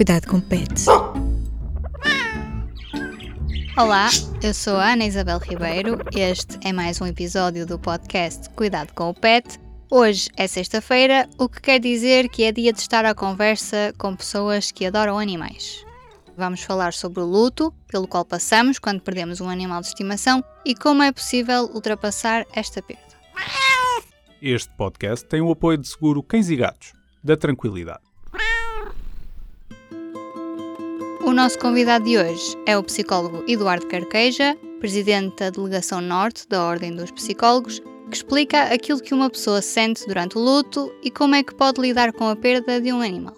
Cuidado com pets. Olá, eu sou a Ana Isabel Ribeiro. Este é mais um episódio do podcast Cuidado com o Pet. Hoje é sexta-feira, o que quer dizer que é dia de estar à conversa com pessoas que adoram animais. Vamos falar sobre o luto pelo qual passamos quando perdemos um animal de estimação e como é possível ultrapassar esta perda. Este podcast tem o apoio de seguro Cães e Gatos, da Tranquilidade. O nosso convidado de hoje é o psicólogo Eduardo Carqueja, presidente da Delegação Norte da Ordem dos Psicólogos, que explica aquilo que uma pessoa sente durante o luto e como é que pode lidar com a perda de um animal.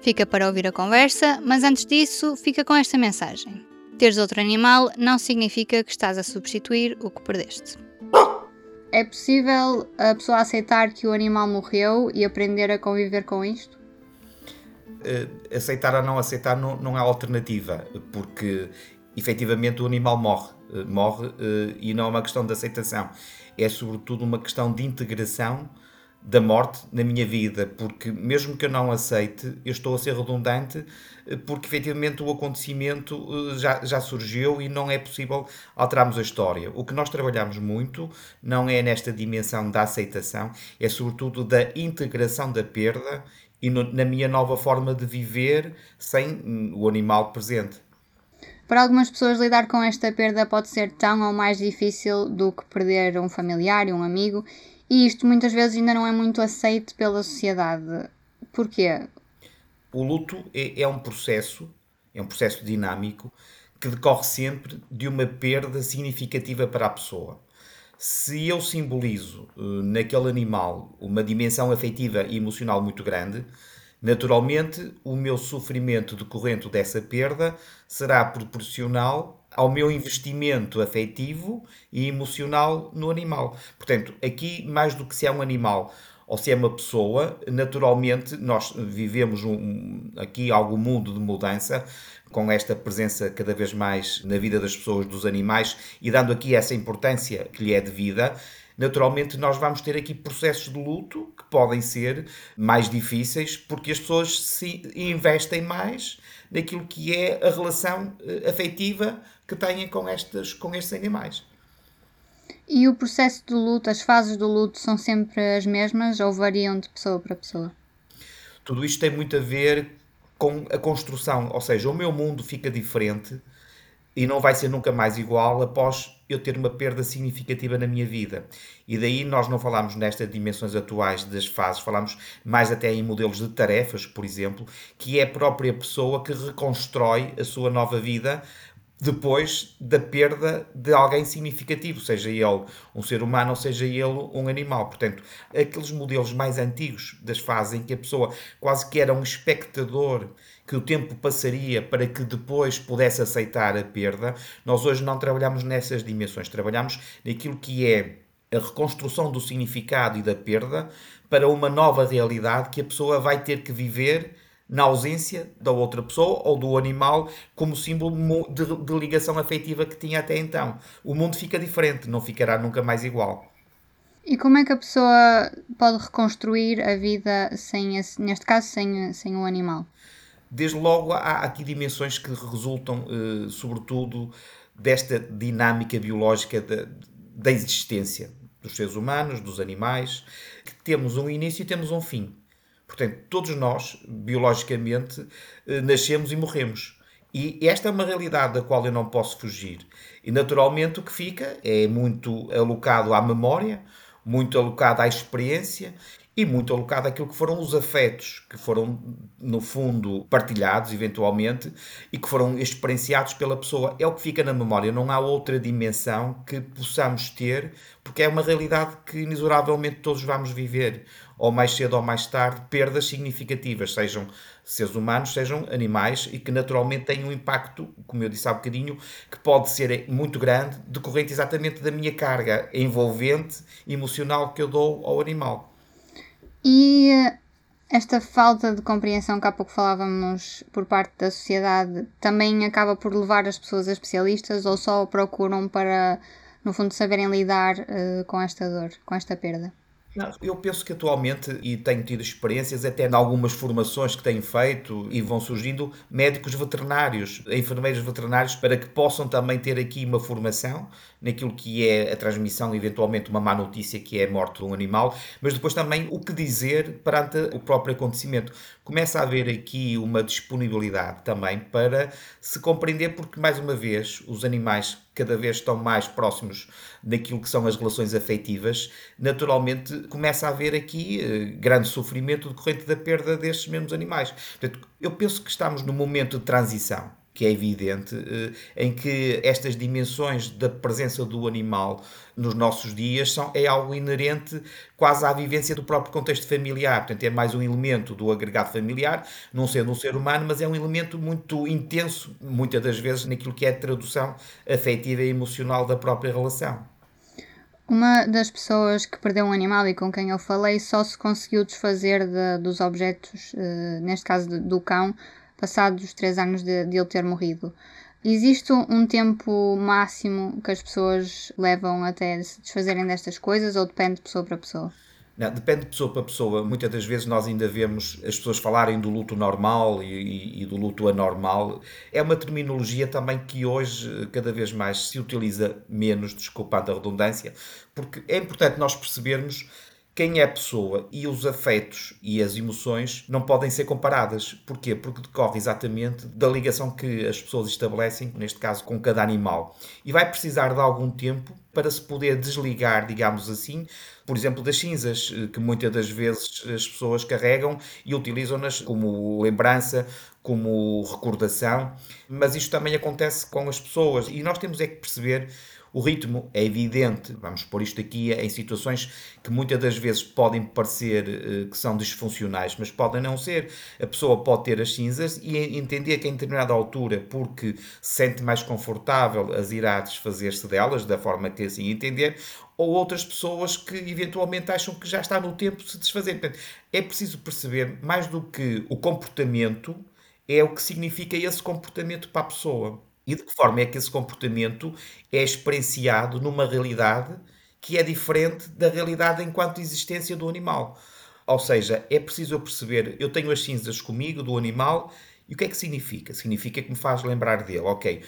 Fica para ouvir a conversa, mas antes disso, fica com esta mensagem: teres outro animal não significa que estás a substituir o que perdeste. É possível a pessoa aceitar que o animal morreu e aprender a conviver com isto? Uh, aceitar ou não aceitar não, não há alternativa, porque efetivamente o animal morre, uh, morre uh, e não é uma questão de aceitação, é sobretudo uma questão de integração da morte na minha vida, porque mesmo que eu não aceite, eu estou a ser redundante, eh, porque efetivamente o acontecimento eh, já, já surgiu e não é possível alterarmos a história. O que nós trabalhamos muito não é nesta dimensão da aceitação, é sobretudo da integração da perda e no, na minha nova forma de viver sem o animal presente. Para algumas pessoas, lidar com esta perda pode ser tão ou mais difícil do que perder um familiar e um amigo, e isto muitas vezes ainda não é muito aceito pela sociedade. Porquê? O luto é, é um processo, é um processo dinâmico que decorre sempre de uma perda significativa para a pessoa. Se eu simbolizo uh, naquele animal uma dimensão afetiva e emocional muito grande, naturalmente o meu sofrimento decorrente dessa perda será proporcional ao meu investimento afetivo e emocional no animal. Portanto, aqui, mais do que se é um animal ou se é uma pessoa, naturalmente nós vivemos um, aqui algum mundo de mudança com esta presença cada vez mais na vida das pessoas, dos animais e dando aqui essa importância que lhe é devida. Naturalmente, nós vamos ter aqui processos de luto que podem ser mais difíceis porque as pessoas se investem mais naquilo que é a relação eh, afetiva que têm com, estes, com estes animais. E o processo do luto, as fases do luto são sempre as mesmas ou variam de pessoa para pessoa? Tudo isto tem muito a ver com a construção, ou seja, o meu mundo fica diferente e não vai ser nunca mais igual após eu ter uma perda significativa na minha vida. E daí nós não falamos nestas dimensões atuais das fases, falamos mais até em modelos de tarefas, por exemplo, que é a própria pessoa que reconstrói a sua nova vida depois da perda de alguém significativo, seja ele um ser humano ou seja ele um animal. Portanto, aqueles modelos mais antigos das fases em que a pessoa quase que era um espectador que o tempo passaria para que depois pudesse aceitar a perda, nós hoje não trabalhamos nessas dimensões, trabalhamos naquilo que é a reconstrução do significado e da perda para uma nova realidade que a pessoa vai ter que viver na ausência da outra pessoa ou do animal como símbolo de, de, ligação afetiva que tinha até então. O mundo fica diferente, não ficará nunca mais igual. E como é que a pessoa pode reconstruir a vida sem esse, neste caso sem, sem o animal? Desde logo há aqui dimensões que resultam, eh, sobretudo, desta dinâmica biológica da, da existência dos seres humanos, dos animais, que temos um início e temos um fim. Portanto, todos nós, biologicamente, eh, nascemos e morremos. E esta é uma realidade da qual eu não posso fugir. E naturalmente o que fica é muito alocado à memória, muito alocado à experiência e muito alocado àquilo que foram os afetos que foram, no fundo, partilhados eventualmente e que foram experienciados pela pessoa. É o que fica na memória, não há outra dimensão que possamos ter, porque é uma realidade que inexoravelmente todos vamos viver, ou mais cedo ou mais tarde, perdas significativas, sejam seres humanos, sejam animais, e que naturalmente têm um impacto, como eu disse há bocadinho, que pode ser muito grande, decorrente exatamente da minha carga envolvente, emocional que eu dou ao animal. E esta falta de compreensão que há pouco falávamos por parte da sociedade também acaba por levar as pessoas a especialistas ou só procuram para, no fundo, saberem lidar uh, com esta dor, com esta perda? Não, eu penso que atualmente, e tenho tido experiências até em algumas formações que tenho feito e vão surgindo médicos veterinários, enfermeiros veterinários, para que possam também ter aqui uma formação naquilo que é a transmissão, eventualmente uma má notícia que é a morte de um animal, mas depois também o que dizer perante o próprio acontecimento. Começa a haver aqui uma disponibilidade também para se compreender, porque mais uma vez os animais cada vez estão mais próximos daquilo que são as relações afetivas, naturalmente começa a haver aqui eh, grande sofrimento decorrente da perda destes mesmos animais. Portanto, eu penso que estamos num momento de transição que é evidente, eh, em que estas dimensões da presença do animal nos nossos dias são, é algo inerente quase à vivência do próprio contexto familiar. Portanto, é mais um elemento do agregado familiar, não sendo um ser humano, mas é um elemento muito intenso, muitas das vezes, naquilo que é a tradução afetiva e emocional da própria relação. Uma das pessoas que perdeu um animal e com quem eu falei só se conseguiu desfazer de, dos objetos, uh, neste caso do cão, passados os três anos de, de ele ter morrido. Existe um tempo máximo que as pessoas levam até se desfazerem destas coisas ou depende de pessoa para pessoa? Não, depende de pessoa para pessoa. Muitas das vezes nós ainda vemos as pessoas falarem do luto normal e, e, do luto anormal. É uma terminologia também que hoje cada vez mais se utiliza menos, desculpando a redundância, porque é importante nós percebermos quem é pessoa e os afetos e as emoções não podem ser comparadas. Porquê? Porque decorre exatamente da ligação que as pessoas estabelecem, neste caso com cada animal. E vai precisar de algum tempo para se poder desligar, digamos assim, por exemplo, das cinzas, eh, que muitas das vezes as pessoas carregam e utilizam-nas como lembrança, como recordação, mas isto também acontece com as pessoas e nós temos é que perceber o ritmo é evidente, vamos pôr isto aqui em situações que muitas das vezes podem parecer uh, que são disfuncionais, mas podem não ser. A pessoa pode ter as cinzas e entender que em determinada altura, porque se sente mais confortável, as irá desfazer-se delas, da forma que assim entender, ou outras pessoas que eventualmente acham que já está no tempo de se desfazer. Portanto, é preciso perceber, mais do que o comportamento, é o que significa esse comportamento para a pessoa e de que forma é que esse comportamento é experienciado numa realidade que é diferente da realidade enquanto existência do animal. Ou seja, é preciso eu perceber, eu tenho as cinzas comigo do animal, e o que é que significa? Significa que me faz lembrar dele, ok.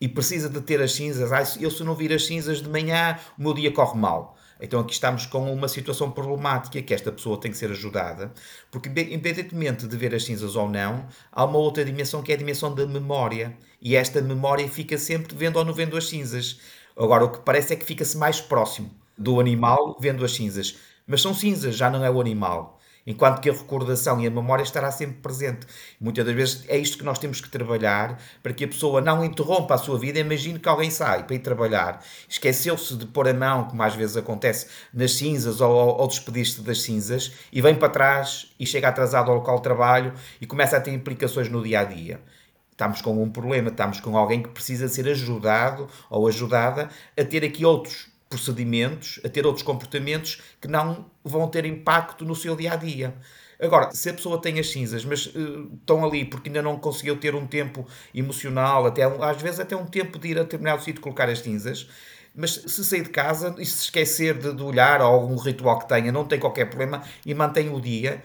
E precisa de ter as cinzas, ah, eu se não vir as cinzas de manhã, o meu dia corre mal. Então aqui estamos com uma situação problemática que esta pessoa tem que ser ajudada, porque independentemente de ver as cinzas ou não, há uma outra dimensão que é a dimensão da memória. E esta memória fica sempre vendo ou não vendo as cinzas. Agora, o que parece é que fica-se mais próximo do animal vendo as cinzas. Mas são cinzas, já não é o animal. Enquanto que a recordação e a memória estará sempre presente. Muitas das vezes é isto que nós temos que trabalhar para que a pessoa não interrompa a sua vida. Imagine que alguém sai para ir trabalhar, esqueceu-se de pôr a mão, como às vezes acontece, nas cinzas ou, ou despedir-se das cinzas e vem para trás e chega atrasado ao local de trabalho e começa a ter implicações no dia a dia estamos com um problema, estamos com alguém que precisa ser ajudado ou ajudada a ter aqui outros procedimentos, a ter outros comportamentos que não vão ter impacto no seu dia a dia. Agora, se a pessoa tem as cinzas, mas uh, estão ali porque ainda não conseguiu ter um tempo emocional, até às vezes até um tempo de ir a determinado sítio colocar as cinzas, mas se sair de casa e se esquecer de, de olhar ou algum ritual que tenha, não tem qualquer problema e mantém o dia,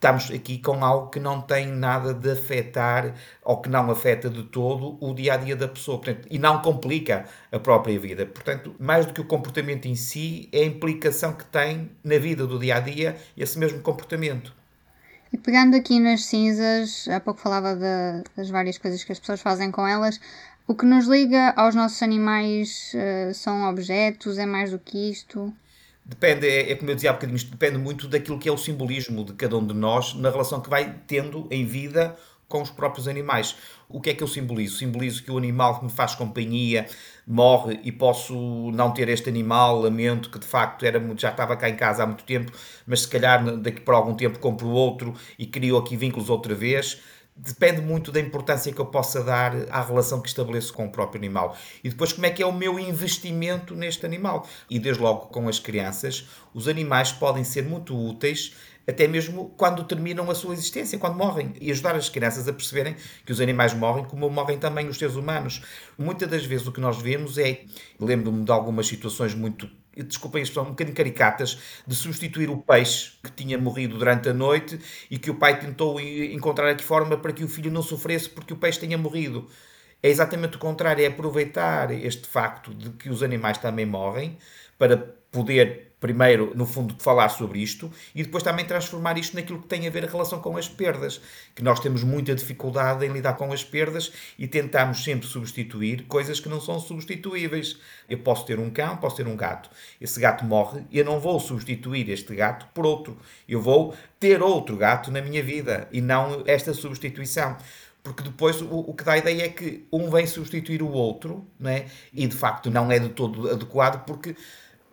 estamos aqui com algo que não tem nada de afetar ou que não afeta de todo o dia a dia da pessoa portanto, e não complica a própria vida. Portanto, mais do que o comportamento em si, é a implicação que tem na vida do dia a dia esse mesmo comportamento. E pegando aqui nas cinzas, há pouco falava de, das várias coisas que as pessoas fazem com elas. O que nos liga aos nossos animais uh, são objetos, é mais do que isto? Depende, é, é, como eu dizia há bocadinho, isto depende muito daquilo que é o simbolismo de cada um de nós na relação que vai tendo em vida com os próprios animais. O que é que eu simbolizo? Simbolizo que o animal que me faz companhia morre e posso não ter este animal, lamento que de facto era muito, já estava cá em casa há muito tempo, mas se calhar daqui por algum tempo compro outro e crio aqui vínculos outra vez depende muito da importância que eu possa dar à relação que estabeleço com o próprio animal. E depois, como é que é o meu investimento neste animal. E desde logo com as crianças, os animais podem ser muito úteis até mesmo quando terminam a sua existência, quando morrem, e ajudar as crianças a perceberem que os animais morrem como morrem também os seres humanos. Muitas das vezes o que nós vemos é, lembro-me de algumas situações muito desculpem a expressão, um bocadinho caricatas, de substituir o peixe que tinha morrido durante a noite e que o pai tentou encontrar aqui forma para que o filho não sofresse porque o peixe tinha morrido. É exatamente o contrário, é aproveitar este facto de que os animais também morrem para poder primeiro, no fundo, falar sobre isto e depois também transformar isto naquilo que tem a ver a relação com as perdas, que nós temos muita dificuldade em lidar com as perdas e tentamos sempre substituir coisas que não são substituíveis. Eu posso ter um cão, posso ter um gato. Esse gato morre eu não vou substituir este gato por outro. Eu vou ter outro gato na minha vida e não esta substituição porque depois o, o, que dá a ideia é que um vem substituir o outro, né? e de facto não é de todo adequado, porque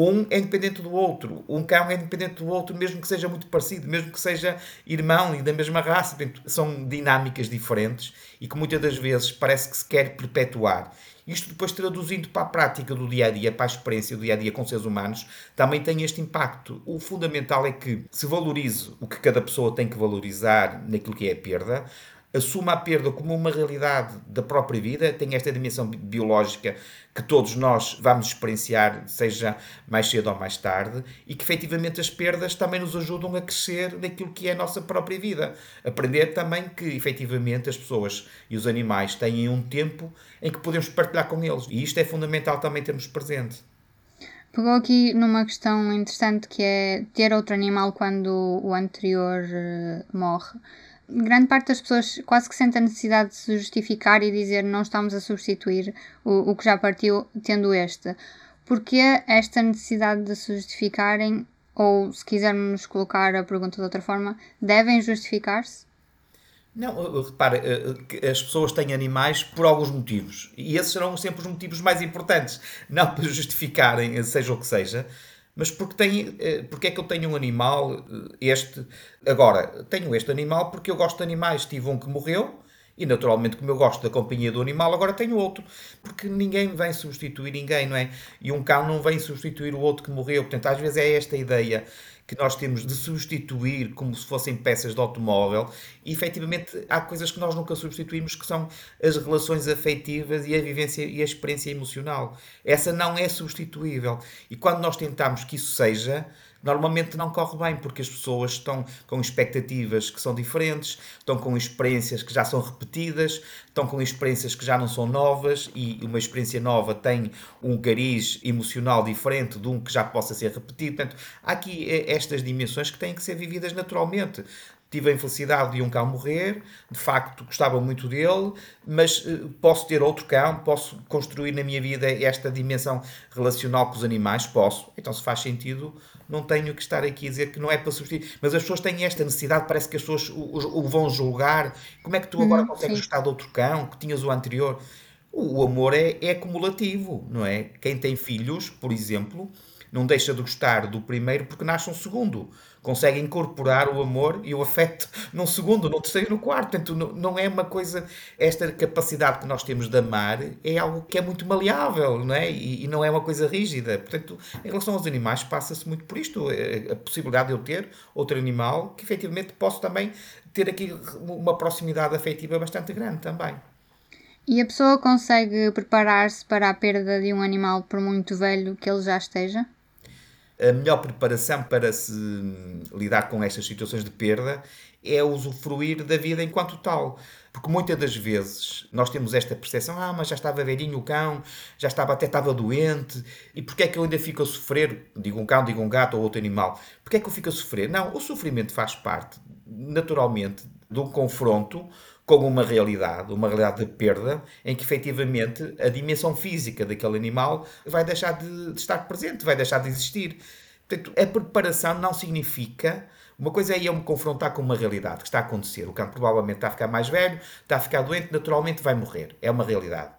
um é independente do outro, um cão é independente do outro, mesmo que seja muito parecido, mesmo que seja irmão e da mesma raça. São dinâmicas diferentes e que muitas das vezes parece que se quer perpetuar. Isto depois traduzindo para a prática do dia a dia, para a experiência do dia a dia com seres humanos, também tem este impacto. O fundamental é que se valorize o que cada pessoa tem que valorizar naquilo que é a perda, assuma a perda como uma realidade da própria vida, tem esta dimensão biológica que todos nós vamos experienciar, seja mais cedo ou mais tarde, e que efetivamente as perdas também nos ajudam a crescer naquilo que é a nossa própria vida. Aprender também que efetivamente as pessoas e os animais têm um tempo em que podemos partilhar com eles, e isto é fundamental também termos presente. Pegou aqui numa questão interessante que é ter outro animal quando o anterior uh, morre grande parte das pessoas quase que sente a necessidade de se justificar e dizer não estamos a substituir o, o que já partiu tendo este. Porque esta necessidade de se justificarem, ou se quisermos colocar a pergunta de outra forma, devem justificar-se? Não, repare, as pessoas têm animais por alguns motivos. E esses serão sempre os motivos mais importantes. Não para justificarem, seja o que seja, mas porque, tem, eh, porque é que eu tenho um animal, eh, este. Agora, tenho este animal porque eu gosto de animais. Tive um que morreu e, naturalmente, como eu gosto da companhia do animal, agora tenho outro. Porque ninguém vem substituir ninguém, não é? E um cão não vem substituir o outro que morreu. Portanto, às vezes é esta ideia que nós temos de substituir como se fossem peças de automóvel e efetivamente há coisas que nós nunca substituímos que são as relações afetivas e a vivência e a experiência emocional. Essa não é substituível. E quando nós tentamos que isso seja, normalmente não corre bem, porque as pessoas estão com expectativas que são diferentes, estão com experiências que já são repetidas, estão com experiências que já não são novas e uma experiência nova tem um cariz emocional diferente de um que já possa ser repetido. Portanto, há aqui eh, estas dimensões que têm que ser vividas naturalmente tive a infelicidade de um cão morrer, de facto gostava muito dele, mas uh, posso ter outro cão, posso construir na minha vida esta dimensão relacional com os animais, posso. Então, se faz sentido, não tenho que estar aqui a dizer que não é para substituir. Mas as pessoas têm esta necessidade, parece que as pessoas o, o vão julgar. Como é que tu agora uhum, consegues sim. gostar de outro cão que tinhas o anterior? O, o amor é, é acumulativo, não é? Quem tem filhos, por exemplo, não deixa de gostar do primeiro porque nasce um segundo consegue incorporar o amor e o afeto num segundo, no terceiro e no quarto. Portanto, não é uma coisa. Esta capacidade que nós temos de amar é algo que é muito maleável, não é? E, e não é uma coisa rígida. Portanto, em relação aos animais, passa-se muito por isto. A, a possibilidade de eu ter outro animal que efetivamente posso também ter aqui uma proximidade afetiva bastante grande também. E a pessoa consegue preparar-se para a perda de um animal por muito velho que ele já esteja? A melhor preparação para se lidar com estas situações de perda é usufruir da vida enquanto tal. Porque muitas das vezes nós temos esta percepção: ah, mas já estava velhinho o cão, já estava até estava doente, e porquê é que eu ainda fico a sofrer? Digo um cão, digo um gato ou outro animal. Porquê é que eu fico a sofrer? Não, o sofrimento faz parte, naturalmente, de um confronto com uma realidade, uma realidade de perda, em que efetivamente a dimensão física daquele animal vai deixar de, de estar presente, vai deixar de existir. Portanto, a preparação não significa. Uma coisa é eu me confrontar com uma realidade que está a acontecer. O cão provavelmente está a ficar mais velho, está a ficar doente, naturalmente vai morrer. É uma realidade.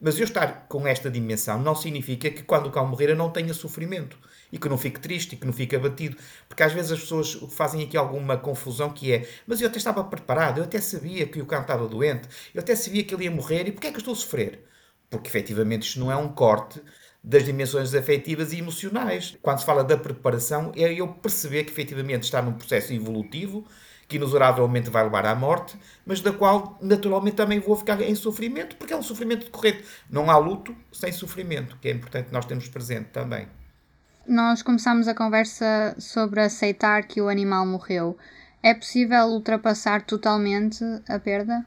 Mas eu estar com esta dimensão não significa que quando o cão morrer eu não tenha sofrimento e que não fique triste e que não fique abatido. Porque às vezes as pessoas fazem aqui alguma confusão que é mas eu até estava preparado, eu até sabia que o cão estava doente, eu até sabia que ele ia morrer e porquê é que eu estou a sofrer? Porque efetivamente isto não é um corte das dimensões afetivas e emocionais. Quando se fala da preparação, é eu perceber que efetivamente está num processo evolutivo que inexoravelmente vai levar à morte, mas da qual naturalmente também vou ficar em sofrimento, porque é um sofrimento decorrente. Não há luto sem sofrimento, que é importante nós termos presente também. Nós começámos a conversa sobre aceitar que o animal morreu. É possível ultrapassar totalmente a perda?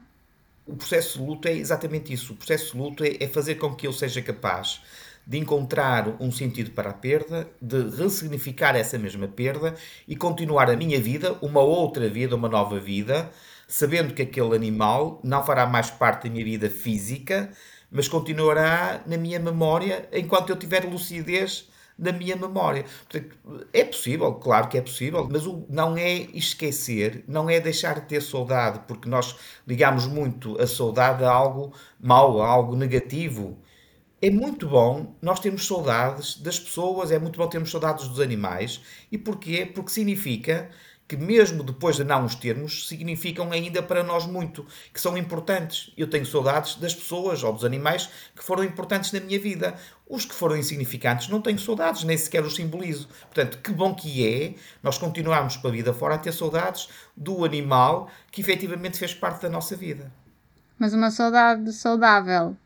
O processo de luto é exatamente isso. O processo de luto é, é fazer com que eu seja capaz de encontrar um sentido para a perda, de ressignificar essa mesma perda e continuar a minha vida, uma outra vida, uma nova vida, sabendo que aquele animal não fará mais parte da minha vida física, mas continuará na minha memória enquanto eu tiver lucidez da minha memória. É possível, claro que é possível, mas o, não é esquecer, não é deixar de ter saudade, porque nós ligamos muito a saudade a algo mau, a algo negativo. É muito bom nós termos saudades das pessoas, é muito bom termos saudades dos animais. E porquê? Porque significa que mesmo depois de não os termos, significam ainda para nós muito, que são importantes. Eu tenho saudades das pessoas ou dos animais que foram importantes na minha vida. Os que foram insignificantes não tenho saudades, nem sequer os simbolizo. Portanto, que bom que é nós continuarmos para a vida fora a ter saudades do animal que efetivamente fez parte da nossa vida. Mas uma saudade saudável,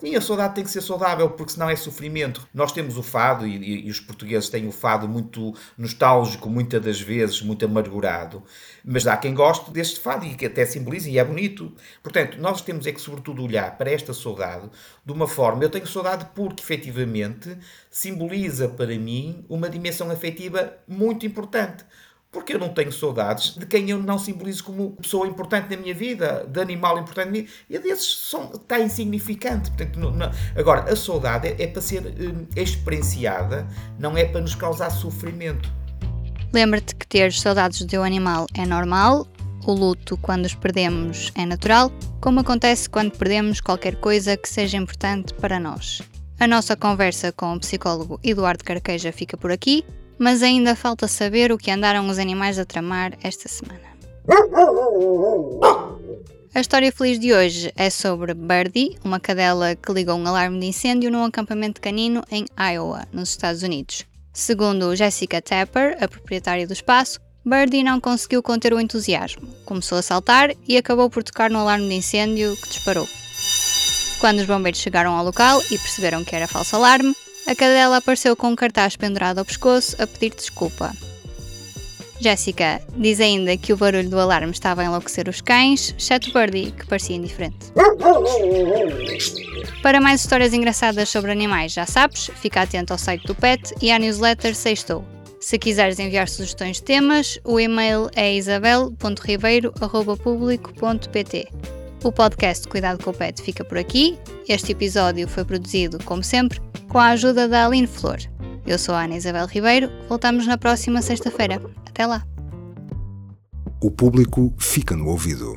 Sim, a saudade tem que ser saudável, porque senão é sofrimento. Nós temos o fado, e, e, e, os portugueses têm o fado muito nostálgico, muitas das vezes, muito amargurado, mas há quem goste deste fado e que até simboliza e é bonito. Portanto, nós temos é que, sobretudo, olhar para esta saudade de uma forma. Eu tenho saudade porque, efetivamente, simboliza para mim uma dimensão afetiva muito importante porque eu não tenho saudades de quem eu não simbolizo como pessoa importante na minha vida, de animal importante na minha vida. E desses são, está insignificante. Portanto, não, não. Agora, a saudade é, é para ser hum, experienciada, não é para nos causar sofrimento. Lembra-te que ter saudades do teu animal é normal, o luto quando os perdemos é natural, como acontece quando perdemos qualquer coisa que seja importante para nós. A nossa conversa com o psicólogo Eduardo Carqueja fica por aqui mas ainda falta saber o que andaram os animais a tramar esta semana. A história feliz de hoje é sobre Birdie, uma cadela que ligou um alarme de incêndio num acampamento canino em Iowa, nos Estados Unidos. Segundo Jessica Tapper, a proprietária do espaço, Birdie não conseguiu conter o entusiasmo. Começou a saltar e acabou por tocar no alarme de incêndio que disparou. Quando os bombeiros chegaram ao local e perceberam que era falso alarme, a cadela apareceu com um cartaz pendurado ao pescoço a pedir desculpa. Jessica diz ainda que o barulho do alarme estava a enlouquecer os cães, exceto Birdie, que parecia indiferente. Para mais histórias engraçadas sobre animais, já sabes, fica atento ao site do PET e à newsletter Sextou. Se quiseres enviar sugestões de temas, o e-mail é isabel.ribeiro.público.pt. O podcast Cuidado com o Pet fica por aqui. Este episódio foi produzido, como sempre, com a ajuda da Aline Flor. Eu sou a Ana Isabel Ribeiro, voltamos na próxima sexta-feira. Até lá! O público fica no ouvido.